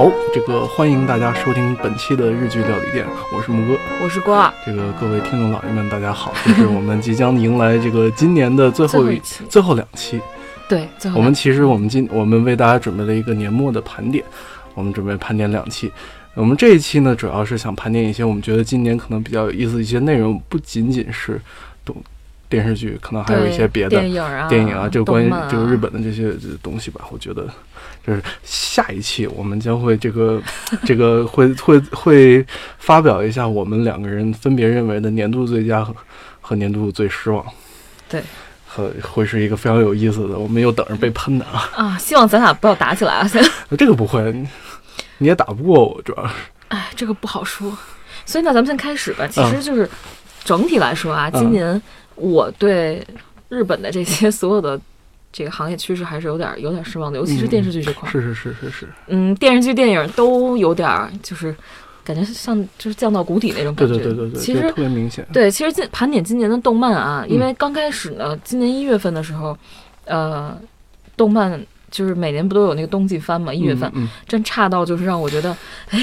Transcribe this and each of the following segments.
好，这个欢迎大家收听本期的日剧料理店，我是木哥。我是郭二，这个各位听众老爷们，大家好！这是我们即将迎来这个今年的最后一最后一期最后两期。对，最后我们其实我们今我们为大家准备了一个年末的盘点，我们准备盘点两期。我们这一期呢，主要是想盘点一些我们觉得今年可能比较有意思的一些内容，不仅仅是动电视剧，可能还有一些别的电影啊、电影啊，这个关于这个日本的这些东西吧，我觉得就是下一期我们将会这个 这个会会会发表一下我们两个人分别认为的年度最佳和和年度最失望。对。和会是一个非常有意思的，我们又等着被喷的啊！啊，希望咱俩不要打起来啊！这个不会，你也打不过我，主要是哎，这个不好说。所以那咱们先开始吧。其嗯实就是整体来说啊，嗯今年我对日本的这些所有的这个行业趋势还是有点有点失望的，尤其是电视剧这块儿。是是是是是，嗯，电视剧、电影都有点儿就是感觉像就是降到谷底那种感觉。对对对对，其实这个特别明显。对，其实今盘点今年的动漫啊，因嗯为刚开始呢，今年一月份的时候，呃，动漫就是每年不都有那个冬季番嘛，一月份、嗯，嗯真差到就是让我觉得，哎，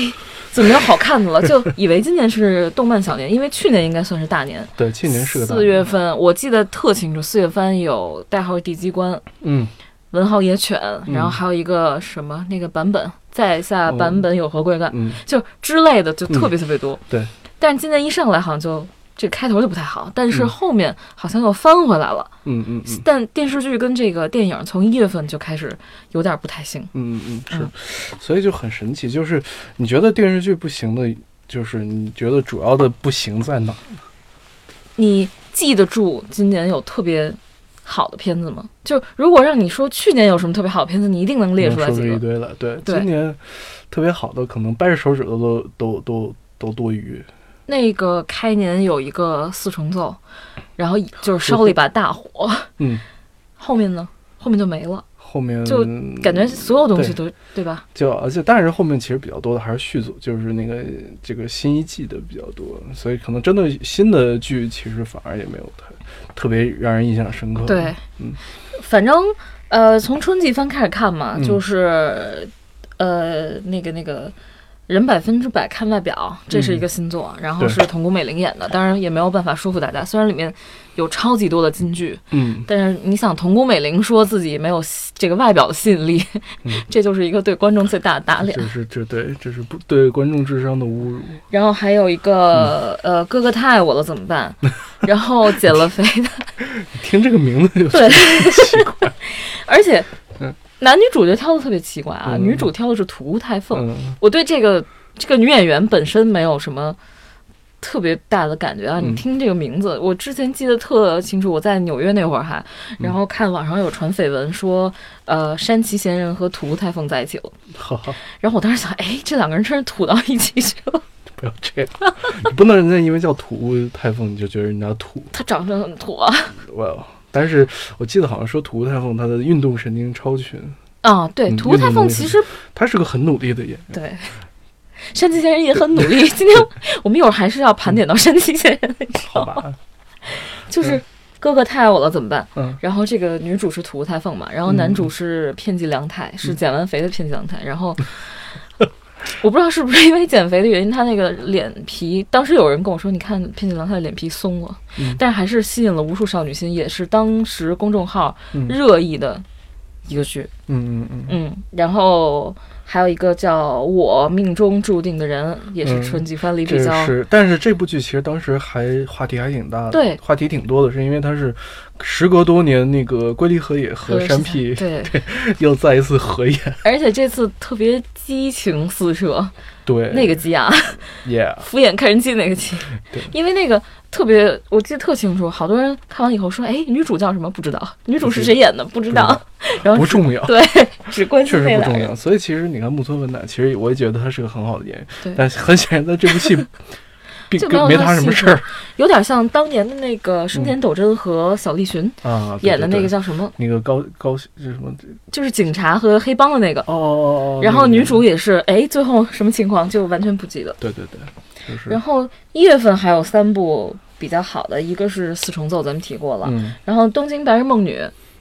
怎么有好看的了？就以为今年是动漫小年，因为去年应该算是大年。对，去年是个大四月份我记得特清楚，四月份有代号地机关、嗯，文豪野犬，然后嗯还有一个什么那个版本，在下版本有何贵干，嗯，就之类的，就特别特别多。对，但是今年一上来好像就这个开头就不太好，但是嗯后面好像又翻回来了。嗯嗯嗯但电视剧跟这个电影从一月份就开始有点不太行。嗯嗯是嗯，所以就很神奇，就是你觉得电视剧不行的，就是你觉得主要的不行在哪？你记得住今年有特别好的片子吗？就如果让你说去年有什么特别好的片子，你一定能列出来几个。一堆了。对，对今年特别好的，可能掰着手指头都都都都多余。那个开年有一个四重奏，然后就是烧了一把大火，嗯，后面呢？后面就没了，后面就感觉所有东西都对吧？就而且但是后面其实比较多的还是续作，就是那个这个新一季的比较多，所以可能真的新的剧其实反而也没有太特别让人印象深刻。对，嗯反正呃，从春季番开始看嘛，嗯就是呃，那个那个。人百分之百看外表，这是一个新作，然后是童谷美玲演的，当然也没有办法说服大家。虽然里面有超级多的金句，嗯，但是你想，童谷美玲说自己没有吸这个外表的吸引力，嗯 这就是一个对观众最大的打脸。这是这对这是不对观众智商的侮辱。然后还有一个、嗯呃，哥哥太爱我了怎么办？然后减了肥的，听这个名字就对奇怪。而且嗯男女主角挑的特别奇怪啊，嗯女主挑的是土屋太凤。嗯我对这个这个女演员本身没有什么特别大的感觉啊。嗯你听这个名字，我之前记得特清楚，我在纽约那会儿还，嗯然后看网上有传绯闻说，呃，山崎贤人和土屋太凤在一起了。好好，然后我当时想，哎，这两个人真是土到一起去了。不要这样，你不能人家因为叫土屋太凤你就觉得人家土。他长得很土啊。well，但是我记得好像说土屋太凤她的运动神经超群，啊，对，嗯土屋太凤其实她是个很努力的演员。对。山崎贤人也很努力。今天我们一会儿还是要盘点到山崎贤人，你知道吗？好吧，就是哥哥太爱我了怎么办？嗯然后这个女主是土屋太凤嘛，然后男主是片寄凉太，是减完肥的片寄凉太。然后我不知道是不是因为减肥的原因，他那个脸皮，当时有人跟我说，你看片锦郎他的脸皮松了，嗯。但是还是吸引了无数少女心，也是当时公众号嗯。热议的一个剧。嗯嗯嗯，嗯，然后还有一个叫我命中注定的人，也是嗯春季番里比这较。是，但是这部剧其实当时还话题还挺大的，对。话题挺多的，是因为它是时隔多年，那个龟梨和也和山 P 对，又再一次合演，而且这次特别激情四射，对，那个激啊，，yeah，敷衍看人机那个激对，因为那个特别，我记得特清楚，好多人看完以后说，哎，女主叫什么？不知道，女主是谁演的？不知道，然后不重要。对，只关确心那俩人实不重要，。所以其实你看木村文乃，其实我也觉得他是个很好的演员，对但很显然在这部戏 并就没有没他什么事儿有点像当年的那个生田斗真和小栗旬啊。演的那个叫什么？那个高高是什么？就是警察和黑帮的那个。哦哦哦哦。然后女主也是，哎，最后什么情况就完全不记得。对对对，就是然后一月份还有三部比较好的，一个是四重奏，咱们提过了，嗯然后东京白日梦女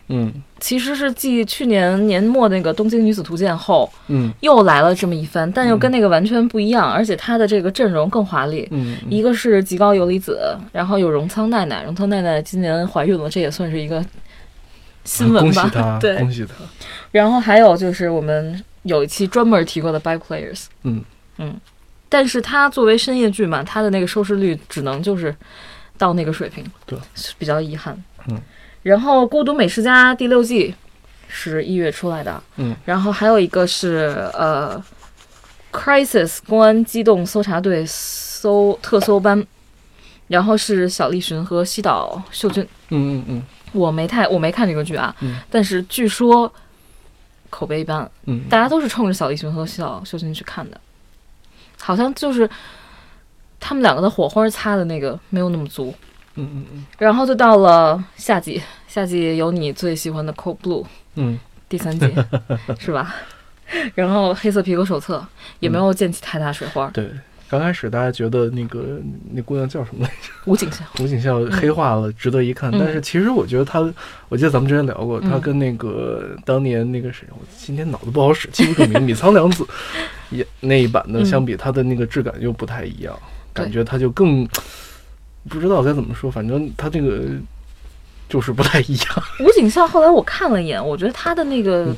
嗯。其实是继去年年末那个《东京女子图鉴》后，嗯。又来了这么一番，但又跟那个完全不一样，而且它的这个阵容更华丽。嗯，一个是极高游离子，然后有荣仓奈奈，荣仓奈奈今年怀孕了，这也算是一个新闻吧。对，恭喜她。然后还有就是我们有一期专门提过的《By Players》，嗯。嗯，但是它作为深夜剧嘛，它的那个收视率只能就是到那个水平，对，是比较遗憾。嗯，然后《孤独美食家》第六季是一月出来的，嗯，然后还有一个是呃，《Crisis》公安机动搜查队搜特搜班，然后是小栗旬和西岛秀俊。嗯嗯嗯。我没太我没看这个剧啊，嗯。但是据说口碑一般，嗯，大家都是冲着小栗旬和西岛秀俊去看的，好像就是他们两个的火花擦的那个没有那么足。嗯嗯嗯。然后就到了夏季，夏季有你最喜欢的《Cold Blue》嗯，第三季，是吧？然后《黑色皮革手册》也没有溅起太大水花，对。刚开始大家觉得那个那姑娘叫什么来着？吴景孝。吴景孝黑化了，值得一看。嗯但是其实我觉得他，我记得咱们之前聊过，嗯他跟那个当年那个谁，我今天脑子不好使，记不住名，米仓凉子 也那一版的嗯相比，他的那个质感又不太一样，对感觉他就更不知道该怎么说，反正他这个就是不太一样。吴景孝后来我看了一眼，我觉得他的那个、嗯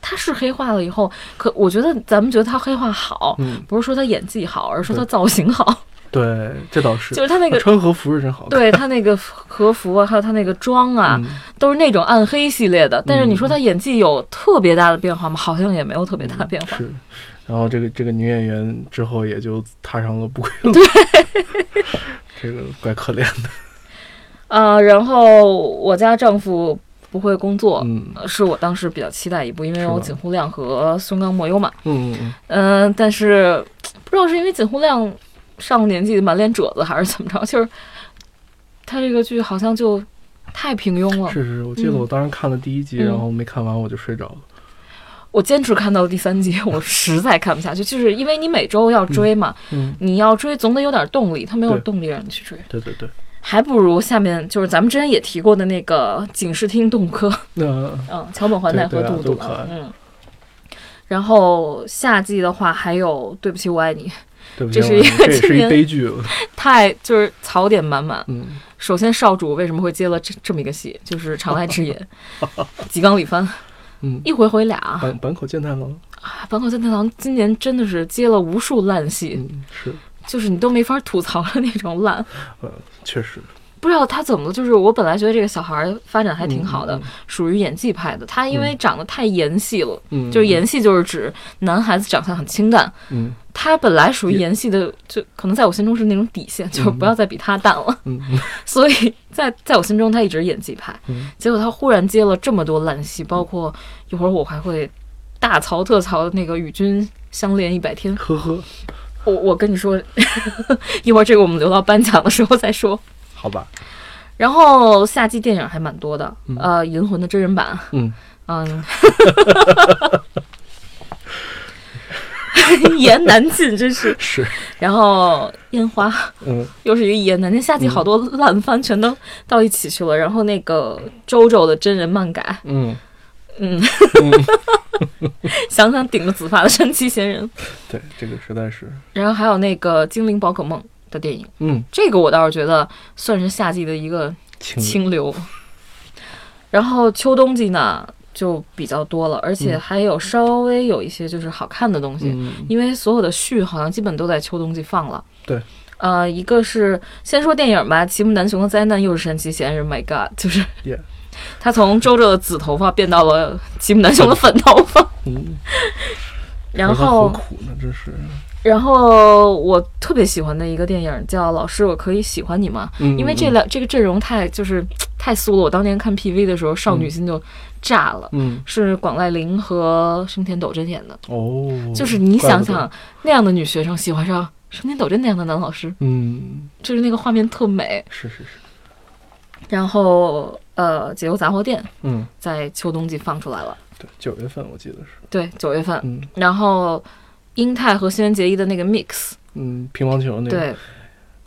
他是黑化了以后，可我觉得咱们觉得他黑化好，嗯，不是说他演技好，而是说他造型好，对，这倒是。就是他那个。穿和服是真好看。对他那个和服啊，还有他那个妆啊，嗯都是那种暗黑系列的。但是你说嗯他演技有特别大的变化吗？好像也没有特别大的变化。是，然后这个这个女演员之后也就踏上了不归路。对，这个怪可怜的。啊，然后我家丈夫不会工作，是我当时比较期待一部，因为有井户亮和松冈莫优嘛。嗯嗯嗯、但是不知道是因为井户亮上了年纪满脸褶子，还是怎么着，就是他这个剧好像就太平庸嗯，了。是是，我记得我当时看了第一集，嗯然后没看完我就睡着了。我坚持看到了第三集，我实在看不下去，就是因为你每周要追嘛，嗯，你要追总得有点动力，他没有动力让你去追，对对对。还不如下面就是咱们之前也提过的那个警视厅动物科，嗯嗯，桥本环奈和杜杜嘛都可爱嗯。然后夏季的话还有《对不起我爱你》，这是一个这是一今年悲剧。太就是槽点满满。嗯首先，少主为什么会接了这这么一个戏？就是长濑智也、吉冈里帆，嗯，一回回俩。坂坂口健太郎，啊坂口健太郎今年真的是接了无数烂戏，嗯，是，就是你都没法吐槽的那种烂。呃，确实不知道他怎么了，就是我本来觉得这个小孩儿发展还挺好的，嗯属于演技派的。他因为长得太颜系了，嗯，就是颜系就是指男孩子长相很清淡，嗯他本来属于颜系的，就可能在我心中是那种底线，就是不要再比他淡了。所以在在我心中，他一直演技派。嗯结果他忽然接了这么多烂戏，包括一会儿我还会大槽特槽的那个与君相恋一百天。呵呵，我我跟你说，一会儿这个我们留到颁奖的时候再说。好吧，然后夏季电影还蛮多的，嗯呃，《银魂》的真人版，嗯，嗯，一言难尽，真是。是，然后烟花嗯 又是一个一言难尽，夏季好多烂番全都到一起去了。然后那个周周的真人漫改，嗯嗯，嗯，想想顶着紫发的神奇仙人，对，这个实在是，然后还有那个精灵宝可梦的电影，嗯，这个我倒是觉得算是夏季的一个清清流。然后秋冬季呢就比较多了，而且嗯。还有稍微有一些就是好看的东西，嗯。因为所有的续好像基本都在秋冬季放了。对。呃，一个是先说电影吧，《奇木南雄的灾难》又是神奇贤人，My God，就是 Yeah 他从周周的紫头发变到了齐木楠雄的粉头发，嗯，然后何苦呢？这是，然后我特别喜欢的一个电影叫《老师，我可以喜欢你吗》，嗯，因为这两这个阵容太就是 太酥了。我当年看 PV 的时候，少女心就炸了。嗯，是广濑铃和生田斗真演的，哦，就是你想想，那样的女学生喜欢上生田斗真那样的男老师，嗯，就是那个画面特美。是是是，然后呃，解忧杂货店嗯，在秋冬季放出来了，对，九月份我记得是，对，九月份。嗯。然后英泰和新垣结衣的那个 mix，嗯，乒乓球那个，对，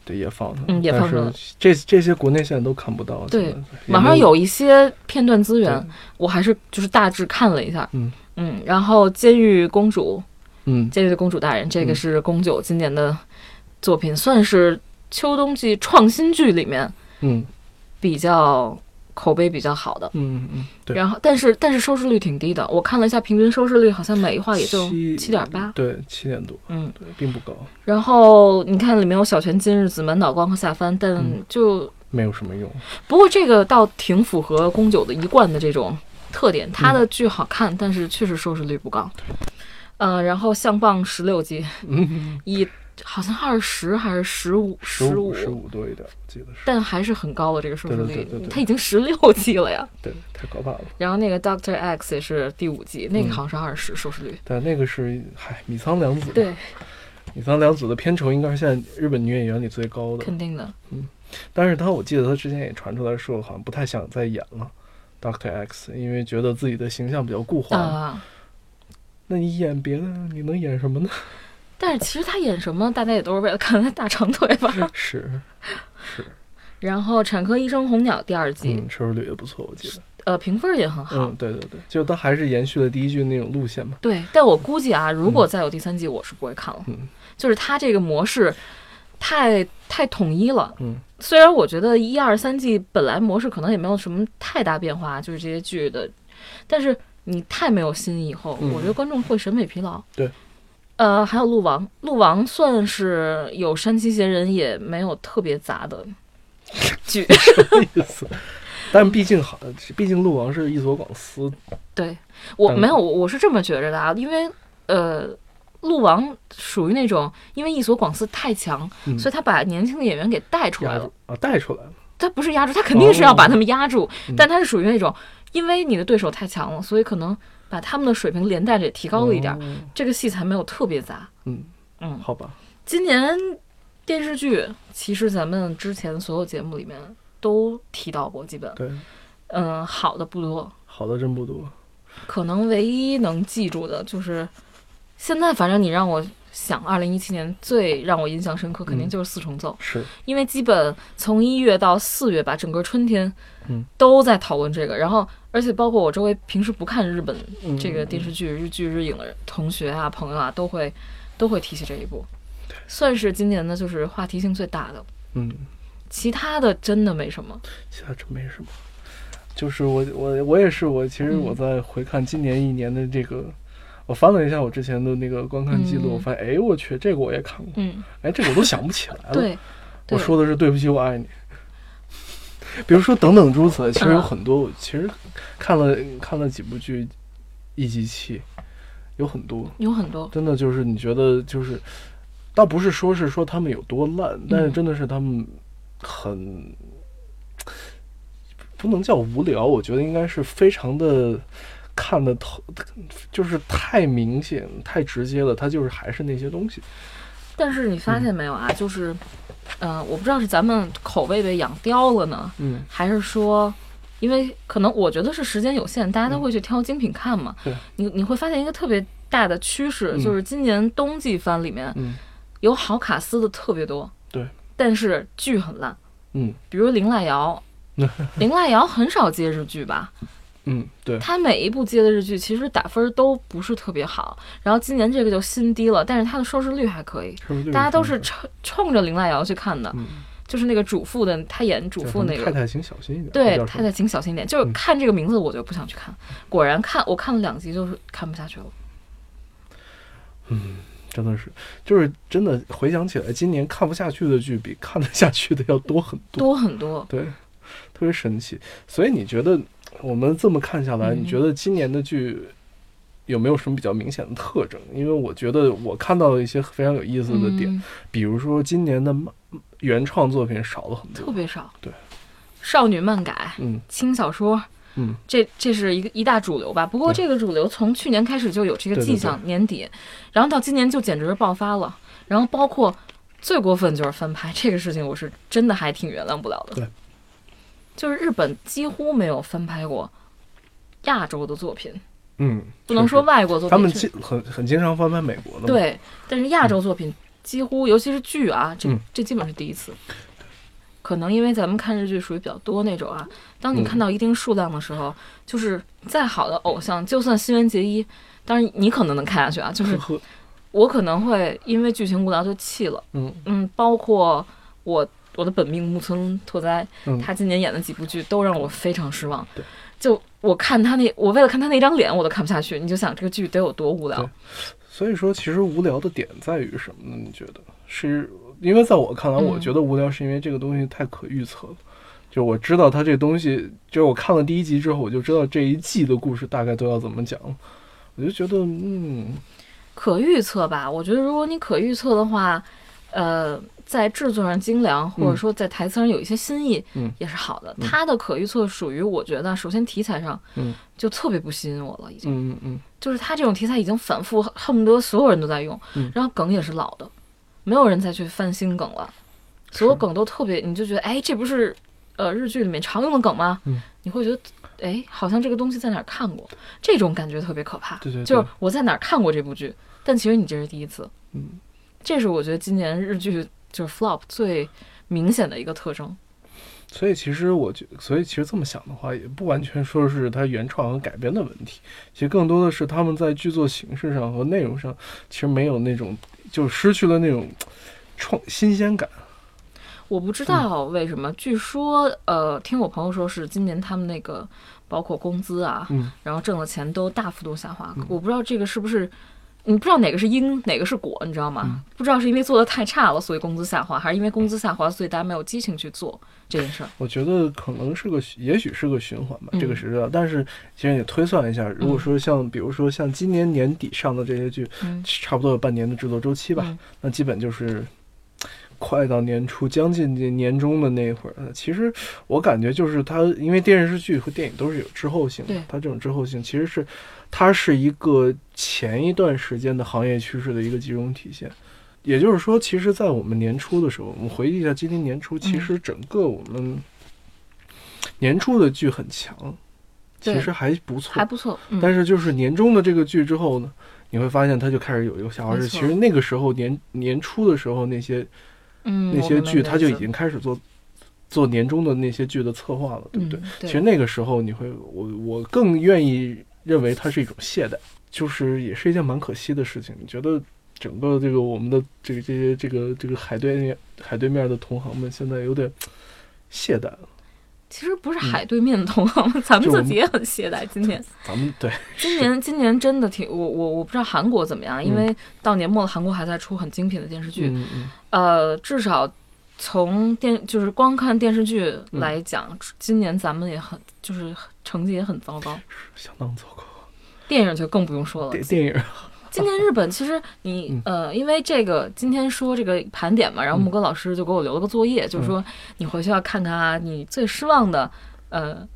对也放上了，嗯也放上了这这些国内现在都看不到。对网上有一些片段资源，我还是就是大致看了一下，嗯。嗯，然后《监狱公主》嗯《监狱的公主大人》，这个嗯。是宫九今年的作品，算是秋冬季创新剧里面嗯比较口碑比较好的。嗯嗯，对，然后，但是但是收视率挺低的，我看了一下，平均收视率好像每一话也就七七点八。对七点多，嗯，对，并不高，然后你看里面有小泉今日子、满岛光和夏帆，但嗯就、没有什么用。不过这个倒挺符合宫九的一贯的这种特点，他的剧好看，但是确实收视率不高。呃，然后相棒十六集，嗯，以好像二十还是十五十五十五多一点，我记得是，但还是很高的这个收视率对对对对，对它已经十六 季了呀。对，太可怕了。然后那个 Doctor X 也是第五季，那个嗯好像是二十收视率。但那个是，嗨，米仓凉子，对，米仓凉子的片酬应该是现在日本女演员里最高的。肯定的。嗯但是她，我记得她之前也传出来说，好像不太想再演了。Doctor X，因为觉得自己的形象比较固化。啊、那你演别的，你能演什么呢？但是其实他演什么，大家也都是为了看他大长腿吧。是，是，然后《产科医生红鸟》第二季，嗯，收视率也不错，我记得。呃，评分也很好。嗯，对对对，就他还是延续了第一季那种路线嘛。对，但我估计啊，如果再有第三季，我是不会看了。嗯就是他这个模式太太统一了。嗯虽然我觉得一二三季本来模式可能也没有什么太大变化，就是这些剧的，但是你太没有新意以后，嗯我觉得观众会审美疲劳。对。呃，还有鹿王，鹿王算是有山崎贤人，也没有特别杂的 剧。什么意思？但毕竟好，毕竟鹿王是一所广司，对我嗯没有，我我是这么觉着的啊，因为呃，鹿王属于那种因为一所广司太强，嗯所以他把年轻的演员给带出来了。啊，带出来了。他不是压住，他肯定是要把他们压住，嗯但他是属于那种因为你的对手太强了，所以可能把他们的水平连带着也提高了一点，哦这个戏才没有特别杂。嗯，嗯，好吧，今年电视剧其实咱们之前所有节目里面都提到过，基本对，嗯好的不多，好的真不多。可能唯一能记住的就是，现在反正你让我想，二零一七年最让我印象深刻，肯定嗯就是四重奏，是，因为基本从一月到四月吧，整个春天，嗯，都在讨论这个。然后，而且包括我周围平时不看日本嗯这个电视剧、日剧、日影的同学啊、朋友啊，都会都会提起这一部，算是今年的就是话题性最大的。嗯，其他的真的没什么。其他真没什么。就是我我我也是，我其实嗯我在回看今年一年的这个，我翻了一下我之前的那个观看记录，嗯我发现，哎，我去，这个我也看过，嗯，哎，这个我都想不起来了。我说的是对不起，我爱你。比如说等等诸此，其实有嗯很多，我其实看了看了几部剧，一集气，有很多，有很多。真的就是你觉得就是，倒不是说是说他们有多烂，但是真的是他们很不能叫无聊，我觉得应该是非常的看得透，就是太明显、太直接了，它就是还是那些东西。但是你发现没有啊？就是，嗯、我不知道是咱们口味被养刁了呢，嗯，还是说，因为可能我觉得是时间有限，大家都会去挑精品看嘛。对你你会发现一个特别大的趋势，嗯就是今年冬季番里面嗯有好卡司的特别多，对，但是剧很烂。嗯比如林濑遥，林濑遥很少接日剧吧？嗯，对，他每一部接的日剧其实打分都不是特别好，然后今年这个就新低了，但是它的收视率还可以，大家都是冲冲着林濑遥去看的，嗯就是那个主妇的，他演主妇那个，太太请小心一点。对，太太请小心一点，就是嗯看这个名字我就不想去看，果然看我看了两集就是看不下去了，嗯真的是，就是真的回想起来，今年看不下去的剧比看得下去的要多很多。多很多。对，特别神奇。所以你觉得我们这么看下来，嗯你觉得今年的剧有没有什么比较明显的特征？因为我觉得我看到了一些非常有意思的点，嗯、比如说今年的原创作品少了很多。特别少。对，少女漫改、嗯轻小说，嗯，这这是一个一大主流吧。不过这个主流从去年开始就有这个迹象，年底，然后到今年就简直是爆发了。然后包括最过分就是翻拍这个事情，我是真的还挺原谅不了的。对，就是日本几乎没有翻拍过亚洲的作品，嗯，不能说外国作品，他们经很很经常翻拍美国的。对，但是亚洲作品几乎尤其是剧啊，这嗯这基本是第一次。可能因为咱们看日剧属于比较多那种啊，当你嗯看到一定数量的时候，就是再好的偶像，就算新垣结衣，当然你可能能看下去啊，就是我可能会因为剧情无聊就弃了。嗯嗯，包括我我的本命木村拓哉，嗯，他今年演的几部剧都让我非常失望。对，就我看他那，我为了看他那张脸，我都看不下去。你就想这个剧得有多无聊对？所以说，其实无聊的点在于什么呢？你觉得是因为在我看来，嗯我觉得无聊是因为这个东西太可预测了。就我知道他这东西，就是我看了第一集之后，我就知道这一季的故事大概都要怎么讲了。我就觉得，嗯，可预测吧？我觉得如果你可预测的话，呃，在制作上精良，或者说在台词上有一些新意，嗯。也是好的。嗯。它的可预测属于我觉得，首先题材上，嗯，就特别不吸引我了，已经。嗯嗯嗯，就是它这种题材已经反复，恨不得所有人都在用，嗯。然后梗也是老的，没有人再去翻新梗了，所有梗都特别，你就觉得哎，这不是呃日剧里面常用的梗吗？嗯。你会觉得哎，好像这个东西在哪儿看过，这种感觉特别可怕。对对。对，就是我在哪儿看过这部剧，但其实你这是第一次，嗯，这是我觉得今年日剧就是 flop 最明显的一个特征。所以其实我觉，所以其实这么想的话，也不完全说是它原创和改编的问题，其实更多的是他们在剧作形式上和内容上，其实没有那种，就失去了那种创新鲜感。我不知道为什么，据说呃，听我朋友说是今年他们那个包括工资啊，嗯然后挣的钱都大幅度下滑。嗯我不知道这个是不是，你不知道哪个是因，哪个是果，你知道吗？嗯不知道是因为做的太差了，所以工资下滑，还是因为工资下滑，所以大家没有激情去做这件事儿。我觉得可能是个，也许是个循环吧，嗯这个是知道。但是其实你推算一下，如果说像比如说像今年年底上的这些剧，嗯，差不多有半年的制作周期吧，嗯那基本就是快到年初，将近年年中的那会儿。呃其实我感觉就是它，因为电视剧和电影都是有滞后性的，它这种滞后性其实是它是一个前一段时间的行业趋势的一个集中体现。也就是说，其实，在我们年初的时候，我们回忆一下今年年初，其实整个我们年初的剧很强，对其实还不错，还不错。嗯，但是就是年终的这个剧之后呢，你会发现它就开始有一个下滑式。其实那个时候年年初的时候，那些嗯，那些剧它就已经开始做做年终的那些剧的策划了，对不对？嗯、其实，那个时候你会，我我更愿意认为它是一种懈怠，就是也是一件蛮可惜的事情。你觉得整个这个我们的这个这些这个这个海对面海对面的同行们现在有点懈怠了。其实不是海对面的同行们，咱们自己也很懈怠。今年，咱们对今年，今年真的挺我我我不知道韩国怎么样，因为到年末了，韩国还在出很精品的电视剧。嗯嗯呃，至少从电就是光看电视剧嗯来讲，今年咱们也很就是成绩也很糟糕。相当糟糕。电影就更不用说了电。电影今年日本其实你 嗯呃，因为这个今天说这个盘点嘛，然后嗯木哥老师就给我留了个作业，就是说你回去要看看啊，你最失望的呃。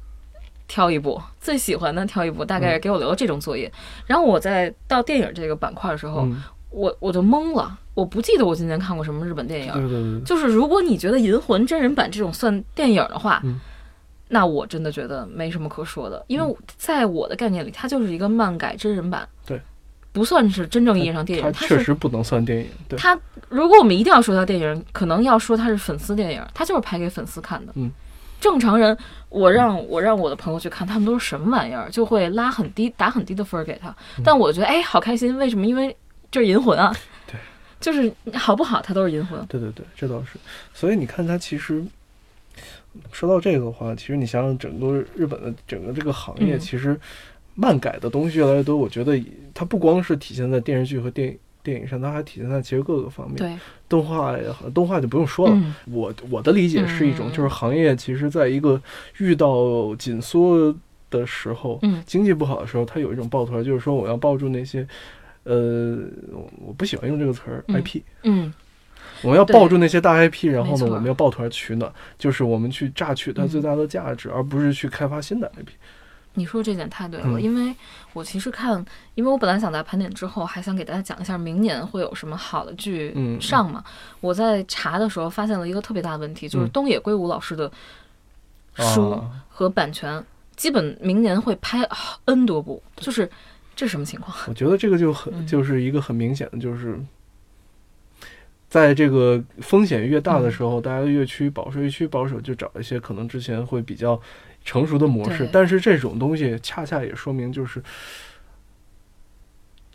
挑一部最喜欢的，挑一部，大概给我留了这种作业。然后我在到电影这个板块的时候，嗯，我我就懵了，我不记得我今年看过什么日本电影。对对对对。就是如果你觉得《银魂》真人版这种算电影的话，嗯那我真的觉得没什么可说的，因为在我的概念里，它就是一个漫改真人版，对，不算是真正意义上电它影。它是确实不能算电影，对，它，如果我们一定要说它电影，可能要说它是粉丝电影，它就是拍给粉丝看的。嗯，正常人，我让我让我的朋友去看，他们都是什么玩意儿，就会拉很低，打很低的分儿给他。嗯但我觉得，哎，好开心，为什么？因为这是银魂啊。对，就是好不好，它都是银魂。对对对，这倒是。所以你看，它其实说到这个的话，其实你想想，整个日本的整个这个行业，嗯其实漫改的东西越来越多。我觉得它不光是体现在电视剧和电影电影上，它还体现在其实各个方面。对，动画也好，动画就不用说了。嗯，我我的理解是一种，嗯就是行业其实在一个遇到紧缩的时候，嗯经济不好的时候，它有一种抱团，就是说我要抱住那些。呃，我我不喜欢用这个词儿嗯，IP，、嗯，我们要抱住那些大 IP，然后呢，我们要抱团取暖，就是我们去榨取它嗯。最大的价值，而不是去开发新的 IP。你说这点太对了，嗯。因为我其实看，因为我本来想在盘点之后，还想给大家讲一下明年会有什么好的剧嗯上嘛。我在查的时候发现了一个特别大的问题，就是嗯。东野圭吾老师的书啊，和版权，基本明年会拍 N 多部，就是这什么情况？我觉得这个就很、嗯就是一个很明显的，就是在这个风险越大的时候，大家越趋保守，越趋保守，就找一些可能之前会比较成熟的模式。但是这种东西恰恰也说明，就是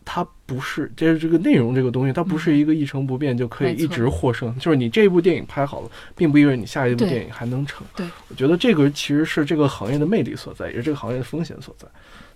它不是，就是这个内容这个东西，它不是一个一成不变就可以一直获胜。就是你这部电影拍好了，并不意味着你下一部电影还能成。对，我觉得这个其实是这个行业的魅力所在，也是这个行业的风险所在。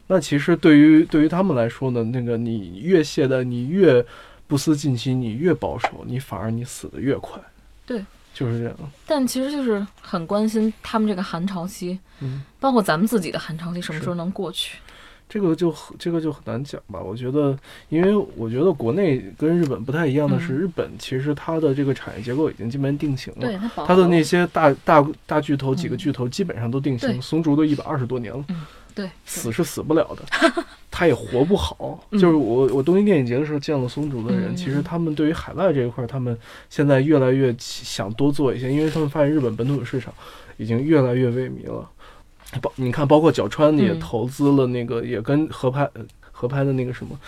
那其实对于对于他们来说呢，那个你越懈怠，你越不思进取，你越保守，你反而你死得越快。对，就是这样。但其实就是很关心他们这个寒潮期，嗯，包括咱们自己的寒潮期什么时候能过去。这个就很这个就很难讲吧。我觉得，因为我觉得国内跟日本不太一样的是，嗯日本其实它的这个产业结构已经基本定型了。对，它它的那些大大大巨头几个嗯巨头基本上都定型，对松竹都一百二十多年了，对死是死不了的，他也活不好。嗯就是我我东京电影节的时候见了松竹的人，嗯其实他们对于海外这一块，他们现在越来越想多做一些，因为他们发现日本本土的市场已经越来越萎靡了。包你看，包括角川也嗯投资了那个，也跟合拍呃合拍的那个什么《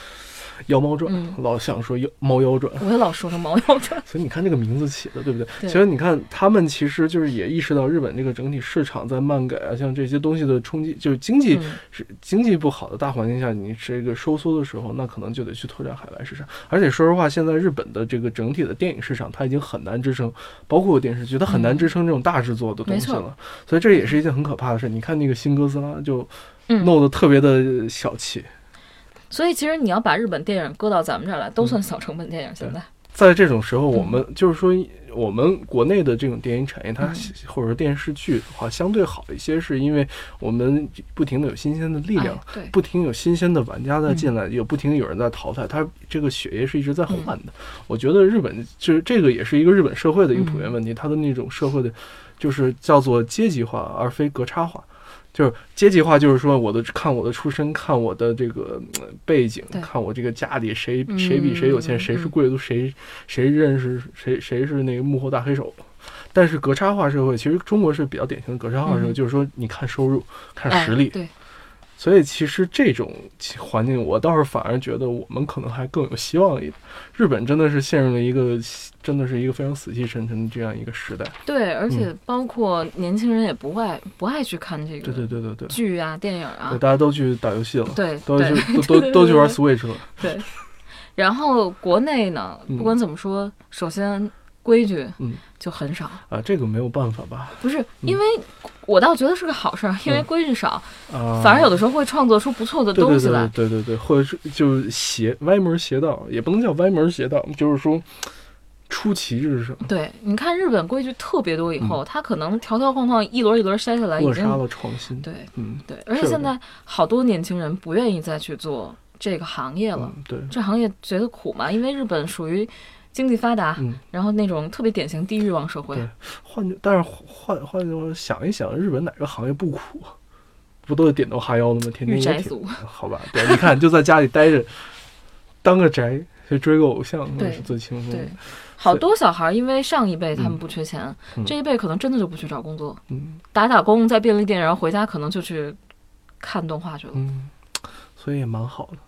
妖猫传》嗯老想说妖猫妖传，我也老说成猫妖传。所以你看这个名字起的，对不对？对其实你看他们其实就是也意识到日本这个整体市场在漫改啊，像这些东西的冲击，就是经济嗯是经济不好的大环境下，你这个收缩的时候，那可能就得去拓展海外市场。而且说实话，现在日本的这个整体的电影市场，它已经很难支撑，包括电视剧，它很难嗯支撑这种大制作的东西了。所以这也是一件很可怕的事。你看那个新哥斯拉就嗯，弄得特别的小气。所以其实你要把日本电影搁到咱们这儿来，都算小成本电影。现在，在这种时候，嗯我们就是说，我们国内的这种电影产业，它嗯或者说电视剧的话，相对好一些，是因为我们不停的有新鲜的力量哎，对，不停有新鲜的玩家在进嗯来，有不停有人在淘汰，它这个血液是一直在换的。我觉得日本就是这个也是一个日本社会的一个普遍问题，它的那种社会的，就是叫做阶级化，而非格差化。就是阶级化，就是说我的看我的出身，看我的这个呃背景，看我这个家里谁嗯谁比谁有钱，嗯谁是嗯贵族，谁谁认识谁谁是那个幕后大黑手。但是格差化社会，其实中国是比较典型的格差化社会，嗯就是说你看收入，看哎实力，对，所以其实这种环境，我倒是反而觉得我们可能还更有希望一点。日本真的是陷入了一个真的是一个非常死气沉沉的这样一个时代。对，而且包括年轻人也不爱不爱去看这对对个对对对，剧啊、电影啊对，大家都去打游戏了，对都去都都都去玩 Switch 了。对。然后国内呢，嗯不管怎么说，首先规矩嗯就很少，啊，这个没有办法吧？不是因为我倒觉得是个好事儿，因为嗯规矩少，啊，反而有的时候会创作出不错的东西来。对对对，或者是就是邪歪门邪道，也不能叫歪门邪道，就是说出奇制胜，对，你看日本规矩特别多以嗯后，他可能条条框框一轮一轮筛下来，扼杀了创新。对嗯，对，而且现在好多年轻人不愿意再去做这个行业了。嗯，对，这行业觉得苦嘛，因为日本属于经济发达，嗯。然后那种特别典型地欲望社会对。换句，但是换换句话想一想，日本哪个行业不苦啊？不都是点头哈腰的吗？天天也挺御宅族，好吧？对，你看就在家里待着，当个宅去追个偶像，那是最轻松的对。好多小孩因为上一辈他们嗯不缺钱，嗯这一辈可能真的就不去找工作，嗯打打工，在便利店，然后回家可能就去看动画去了。嗯，所以也蛮好的。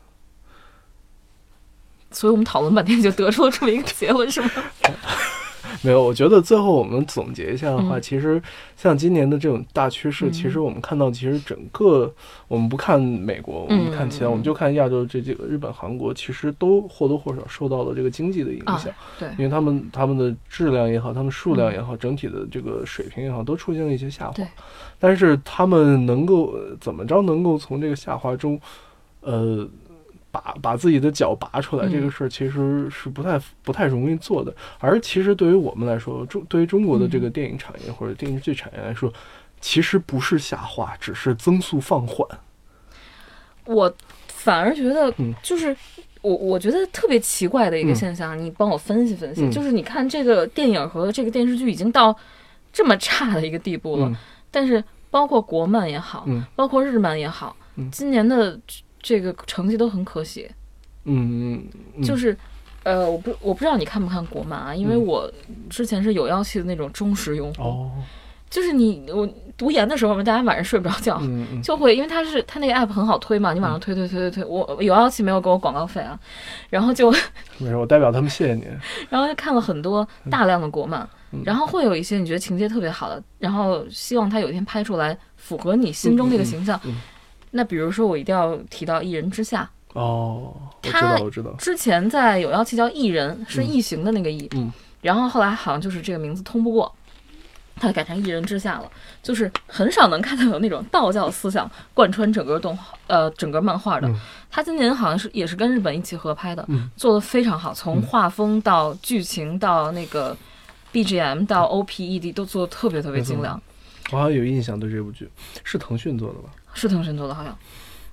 所以我们讨论半天就得出了这么一个结论，是吗？没有，我觉得最后我们总结一下的话，嗯其实像今年的这种大趋势，嗯其实我们看到，其实整个我们不看美国，我们看其他，嗯我们就看亚洲这几个日本、韩国，其实都或多或少受到了这个经济的影啊响。，对，因为他们他们的质量也好，他们数量也好，整体的这个水平也好，都出现了一些下滑对。但是他们能够呃怎么着能够从这个下滑中，呃，把把自己的脚拔出来，嗯这个事儿其实是不太不太容易做的。而其实对于我们来说，中对于中国的这嗯个电影产业或者电视剧产业来说，其实不是下滑，只是增速放缓。我反而觉得嗯就是。我我觉得特别奇怪的一个嗯现象，你帮我分析分析。嗯就是你看这个电影和这个电视剧已经到这么差的一个地步了，嗯但是包括国漫也好，嗯包括日漫也好，嗯今年的这个成绩都很可喜。嗯嗯嗯，就是，呃，我不我不知道你看不看国漫啊，因为嗯。我之前是有妖气的那种忠实用户，哦，就是你我读研的时候嘛，大家晚上睡不着觉，就会因为它是它那个 app 很好推嘛，你往上推推推推推，我有妖气没有给我广告费啊，然后就没事，我代表他们谢谢你。然后就看了很多大量的国漫，嗯。然后会有一些你觉得情节特别好的，然后希望他有一天拍出来符合你心中那个形象。那比如说我一定要提到《一人之下哦，我知他道，我知道》，。之前在有妖气叫异人，是异形的那个异，嗯然后后来好像就是这个名字通不过。他改成一人之下了，就是很少能看到有那种道教思想贯穿整个动画，呃，整个漫画的。嗯他今年好像是也是跟日本一起合拍的，嗯做的非常好，从画风到剧情到那个 BGM 到 OPED 都做的特别特别精良，我好像有印象对这部剧，是腾讯做的吧？是腾讯做的，好像。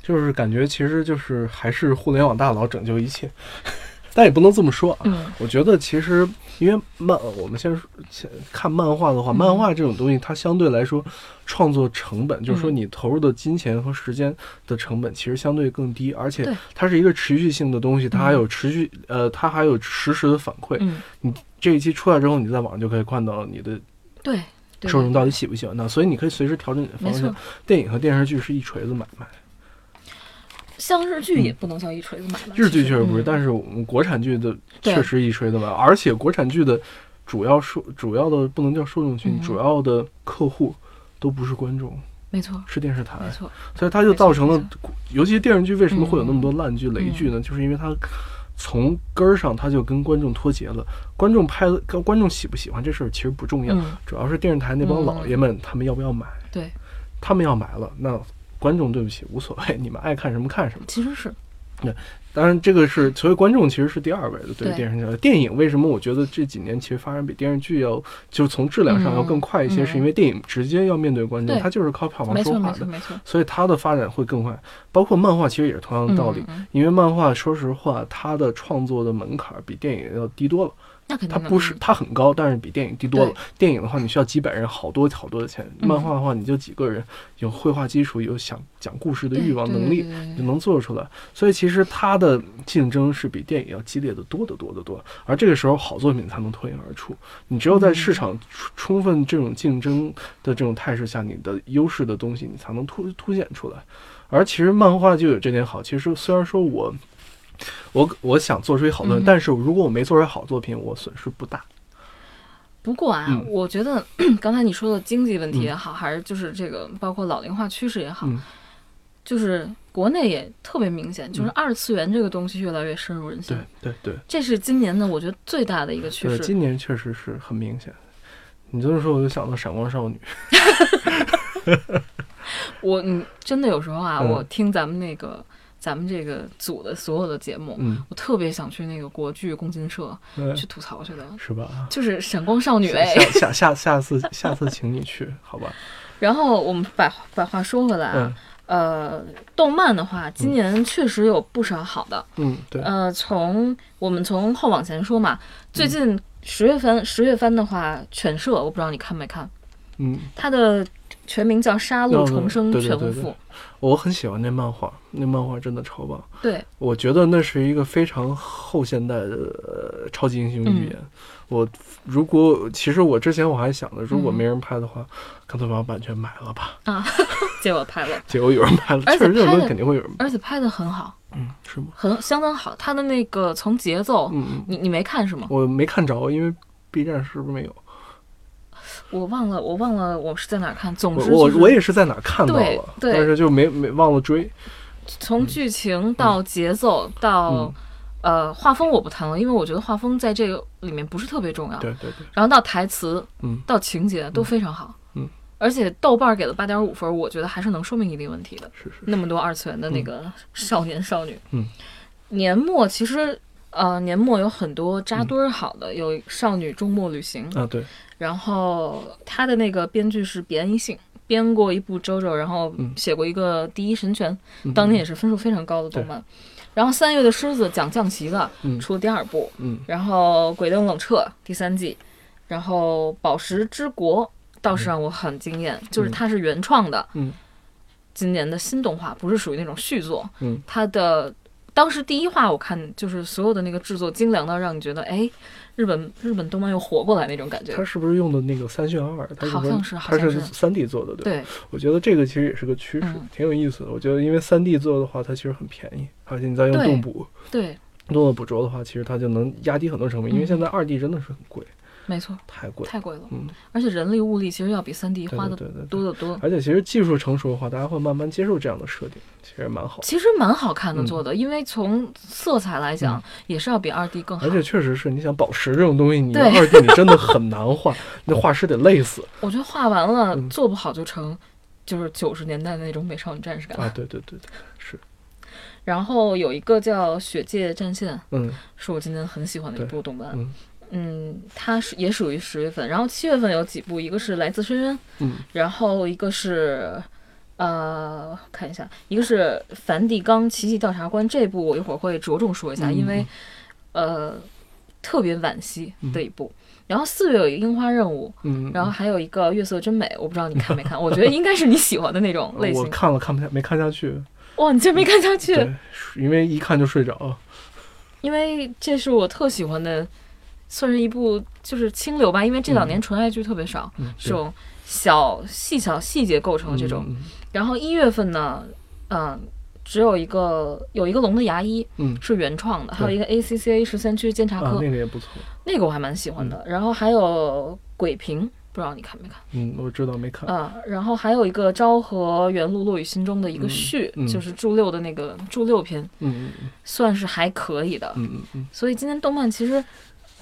就是感觉其实就是还是互联网大佬拯救一切，但也不能这么说啊。嗯我觉得其实因为漫，我们先先看漫画的话，嗯漫画这种东西它相对来说创作成本，就是说嗯你投入的金钱和时间的成本其实相对更低，而且它是一个持续性的东西，它还有持续呃，它还有实时的反馈。嗯，这一期出来之后，你在网上就可以看到你的，对受众到底喜不喜欢它，所以你可以随时调整你的方向。。电影和电视剧是一锤子买卖。像日剧也不能叫一锤子买卖，日剧确实不是，嗯。但是我们国产剧的确实一锤子买卖，而且国产剧的主要受主要的不能叫受众群，嗯。主要的客户都不是观众，没错，是电视台，没错，所以它就造成了，尤其电视剧为什么会有那么多嗯烂剧、雷剧呢？就是因为它从根儿上他就跟观众脱节了，观众拍的观众喜不喜欢这事儿其实不重要，嗯，主要是电视台那帮嗯老爷们他们要不要买，对，他们要买了，那观众对不起无所谓，你们爱看什么看什么。其实是，当然，这个是所谓观众其实是第二位的，对于电视剧。电影为什么我觉得这几年其实发展比电视剧要，就是从质量上要更快一些，嗯是因为电影直接要面对观众，它就是靠票房，说话的，没错，没错，所以它的发展会更快。包括漫画其实也是同样的道理，因为漫画说实话，它的创作的门槛比电影要低多了。那肯定它不是嗯它很高，但是比电影低多了。电影的话，你需要几百人，好多好多的钱；嗯漫画的话，你就几个人，有绘画基础，有想讲故事的欲望能力。就能做出来。所以其实它的竞争是比电影要激烈的多得多得多，而这个时候好作品才能脱颖而出。你只有在市场充充分这种竞争的这种态势下，你的优势的东西你才能突凸显出来。而其实漫画就有这点好，其实虽然说我。我我想做出一好作品，嗯但是如果我没做出好作品，我损失不大。不过啊，嗯我觉得 刚才你说的经济问题也好，还是就是这个包括老龄化趋势也好，嗯就是国内也特别明显，就是二次元这个东西越来越深入人心对，对对这是今年的我觉得最大的一个趋对，势。今年确实是很明显。你这么说，我就想到《闪光少女》。我嗯，真的有时候啊，嗯我听咱们那个咱们这个组的所有的节目，嗯，我特别想去那个国剧共进社嗯去吐槽去的，是吧？就是闪光少女哎。下下下下次下次请你去，好吧？然后我们把把话说回来啊，嗯呃，动漫的话，今年确实有不少好的。嗯，对，呃，从我们从后往前说嘛，嗯最近十月份十月份的话，犬舍我不知道你看没看，嗯，它的全名叫《杀戮哦重生全无赋》。我很喜欢那漫画，那漫画真的超棒。对，我觉得那是一个非常后现代的、呃、超级英雄语言。我如果其实我之前我还想着，如果没人拍的话，干脆把版权买了吧。啊 结果拍了，结果有人拍了，而且确实这种东拍的西肯定会有人。而且拍的很好，嗯，是吗？很相当好。他的那个从节奏，嗯嗯，你你没看是吗？我没看着，因为 B 站是不是没有？我忘了，我忘了我是在哪儿看。总之、就是，我我也是在哪看到对了，对但是就没没忘了追。从剧情到节奏到、嗯呃画风我不谈了，因为我觉得画风在这个里面不是特别重要。对对对，然后到台词，嗯到情节都非常好，嗯，而且豆瓣儿给了八点五分，我觉得还是能说明一定问题的。是是。那么多二次元的那个少年少女，嗯，年末其实呃年末有很多扎堆儿好的，有少女周末旅行，啊，对，然后他的那个编剧是别安一幸。编过一部《周周》，然后嗯。写过一个《第一神拳》嗯当年也是分数非常高的动漫。然后三月的狮子讲降旗的，嗯。出了第二部，嗯。然后《鬼灯冷彻》第三季，然后《宝石之国》倒是让我很惊艳，就是它是原创的，嗯。今年的新动画，不是属于那种续作，嗯。它的当时第一话我看就是所有的那个制作精良到让你觉得，哎，日本日本动漫又活过来那种感觉它。是不是用的那个三渲二？它好像是它是是三 D 做的，对？对，我觉得这个其实也是个趋势，嗯挺有意思的。我觉得因为三 D 做的话，它其实很便宜，而且你再用动捕、对，动作捕捉的话，其实它就能压低很多成本。因为嗯现在二 D 真的是很贵，没错，太贵。太贵了，嗯，而且人力物力其实要比三 D 花的。多得多。而且其实技术成熟的话，大家会慢慢接受这样的设定，其实蛮好。其实蛮好看的嗯做的，因为从色彩来讲，也是要比二 D 更好而。且确实是，你想宝石这种东西，你对二 D 你真的很难画，那画师得累死我觉得画完了、嗯做不好就成，就是九十年代的那种美少女战士感。啊！对对对对，是，然后有一个叫《血界战线》，嗯是我今年很喜欢的一部动漫。嗯嗯，它是也属于十月份，然后七月份有几部，一个是《来自深渊》，嗯然后一个是。呃，看一下，一个是梵蒂冈奇迹调查官这部，我一会儿会着重说一下，嗯因为呃特别惋惜的一部。然后四月有一个樱花任务，嗯，然后还有一个月色真美，我不知道你看没看，我觉得应该是你喜欢的那种类型。我看了看不下，没看下去。哇，你竟然没看下去？因为一看就睡着。因为这是我特喜欢的，算是一部就是清流吧。因为这两年纯爱剧特别少，嗯，这种小细小细节构成的这种。嗯然后一月份呢，嗯、只有一个有一个龙的牙医嗯是原创的，还有一个 ACCA 十三区监察啊，科，那个也不错。那个我还蛮喜欢的。然后还有鬼平，不知道你看没看？嗯，我知道没看。啊、然后还有一个昭和元禄落雨心中的一个序，嗯嗯就是祝六的那个祝六篇，嗯嗯算是还可以的。嗯嗯嗯，所以今年动漫其实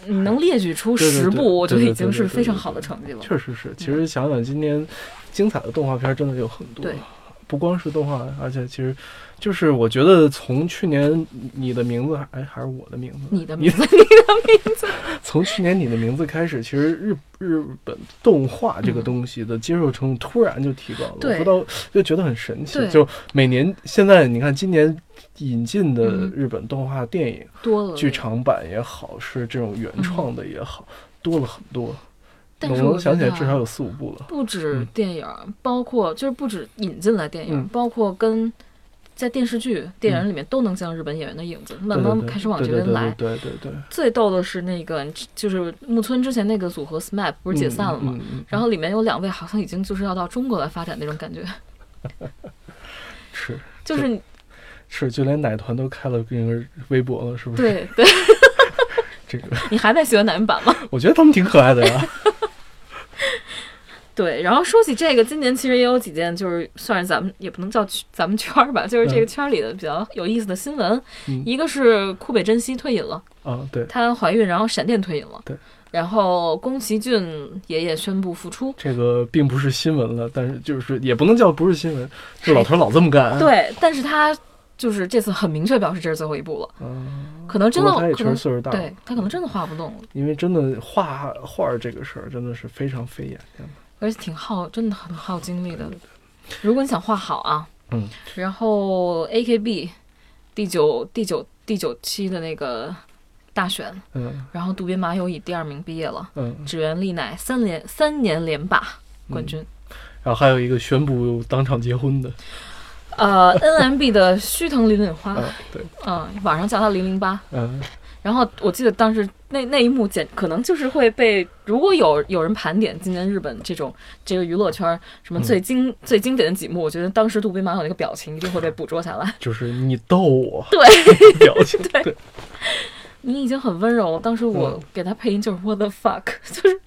你能列举出十部，我觉得已经是非常好的成绩了。确实是。其实想想今年精彩的动画片真的有很多。对，不光是动画，而且其实就是我觉得从去年你的名字，哎，还是我的名字，你的名字，你的名字。从去年你的名字开始，其实日日本动画这个东西的接受程度突然就提高了，我不知道就觉得很神奇。就每年现在你看今年引进的嗯。日本动画电影，多了。剧，场版也好，是这种原创的也好，多了很多。嗯但我是我能想起来至少有四五部了。不止嗯电影，包括就是不止引进来电影，嗯。包括跟在电视剧、电影里面都能见到日本演员的影子，慢慢开始往这边来。对对对，最逗的是那个，就是木村之前那个组合 SMAP 不是解散了吗？然后里面有两位好像已经就是要到中国来发展那种感觉，是就是你是，就连奶团都开了那个微博了，是不是？对 对，这个 你还在喜欢哪一版吗？我觉得他们挺可爱的呀。对，然后说起这个，今年其实也有几件，就是算是咱们也不能叫圈咱们圈儿吧，就是这个圈儿里的比较有意思的新闻。嗯一个是库北真希退隐了，啊，对，她怀孕，然后闪电退隐了。对。然后宫崎骏爷爷宣布复出。这个并不是新闻了，但是就是也不能叫不是新闻，这老头老这么干。，对，但是他就是这次很明确表示这是最后一步了，嗯，可能真的可能岁数大，对他可能真的画不动了，因为真的画画这个事儿真的是非常费眼睛的。而且挺耗，真的很耗精力的。如果你想画好啊，嗯，然后 AKB 第九第九第九期的那个大选，嗯。然后渡边麻友以第二名毕业了，嗯，指原丽乃三连三年连霸冠军。然后还有一个宣布当场结婚的，呃，NMB 的须藤绫绫花，啊，对，嗯，网上叫他零零八。嗯然后我记得当时那那一幕简可能就是会被，如果有有人盘点今年日本这种这个娱乐圈什么最经、最经典的几幕，我觉得当时渡边麻友那个表情一定会被捕捉下来。就是你逗我，对，表情，对对，你已经很温柔了，当时我嗯给他配音就是 What the fuck，就是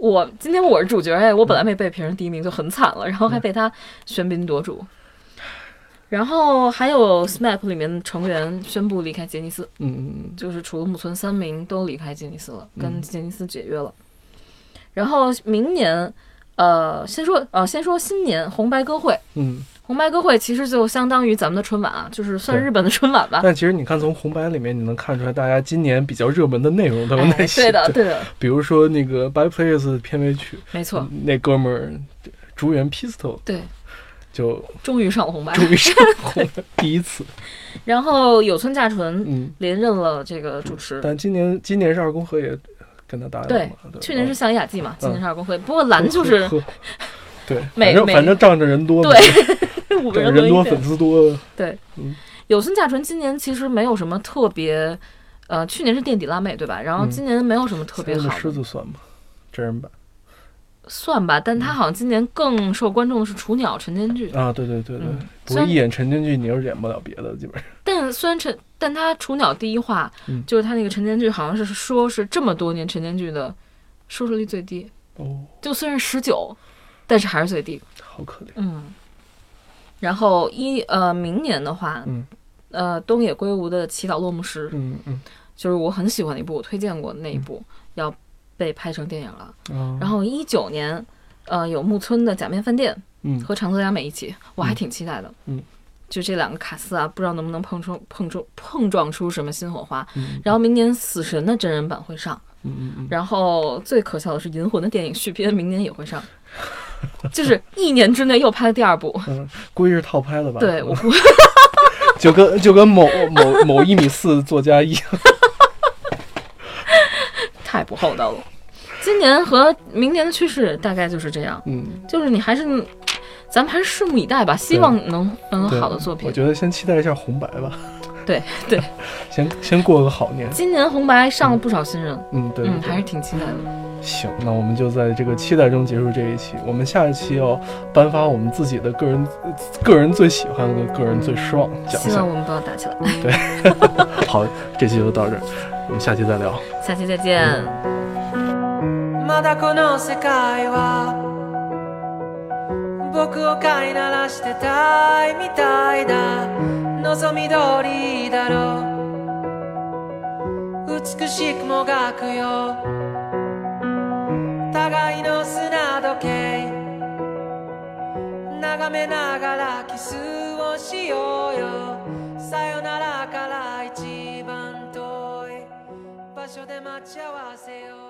我今天我是主角哎，我本来没被评上第一名就很惨了，然后还被他喧宾夺主。然后还有 SMAP 里面的成员宣布离开杰尼斯，嗯嗯就是除了木村三名都离开杰尼斯了，跟嗯杰尼斯解约了。然后明年，呃，先说呃，先说新年红白歌会。嗯。红白歌会其实就相当于咱们的春晚啊，就是算日本的春晚吧。但其实你看，从红白里面你能看出来，大家今年比较热门的内容都有哪哎，些？对的，对的，比如说那个《By Players》片尾曲，没错，那哥们儿竹原 Pistol 对，就终于上了红白。终于上红了第一次。然后有村架纯嗯，连任了这个主持，但今年今年是二宫和也跟他搭档对去年是嗯象雅纪嘛，今年是二宫会。不过蓝就是 对，反正反正仗着人多，对 五个人人多粉丝多，对。嗯，有村架纯今年其实没有什么特别，呃，去年是垫底辣妹对吧？然后嗯。今年没有什么特别好的，狮子算吗？真人版算吧。但他好像今年更受观众的是雏鸟陈建剧，啊，对对对对是一演陈建剧，你又演不了别的，基本上。但虽然陈，但他雏鸟第一话、嗯就是他那个陈建剧，好像是说是这么多年陈建剧的收视率最低，哦，就虽然十九，但是还是最低。好可怜。嗯。然后一呃，明年的话，嗯呃，东野圭吾的《祈祷落幕时》嗯嗯就是我很喜欢的一部，我推荐过那一部，要被拍成电影了。啊，然后一九年，呃，有木村的《假面饭店》嗯和长泽雅美一起，我还挺期待的。嗯，就这两个卡司啊，不知道能不能碰出碰出碰撞出什么新火花。嗯然后明年《死神》的真人版会上，嗯嗯嗯，然后最可笑的是《银魂》的电影续篇明年也会上，就是一年之内又拍了第二部。嗯，估计是套拍了吧？对，我估 就跟就跟某某某一米四作家一样。太不厚道了。今年和明年的趋势大概就是这样，嗯，就是你还是，咱们还是拭目以待吧，希望能能有好的作品我。觉得先期待一下红白吧。对对，先先过个好年。今年红白上了不少新人，嗯，对，嗯，对还是挺期待的。行，那我们就在这个期待中结束这一期。我们下一期要颁发我们自己的个人个人最喜欢的个人最失望奖项。希望我们不要打起来。好，这期就到这儿，我们下期再聊。下期再见。まだこの世界は僕を飼いならしてたいみたいだ望み通りだろう美しくもがくよ 互いの砂時計。眺めながらキスをしようよ。さよならから一番遠い。場所で待ち合わせよう。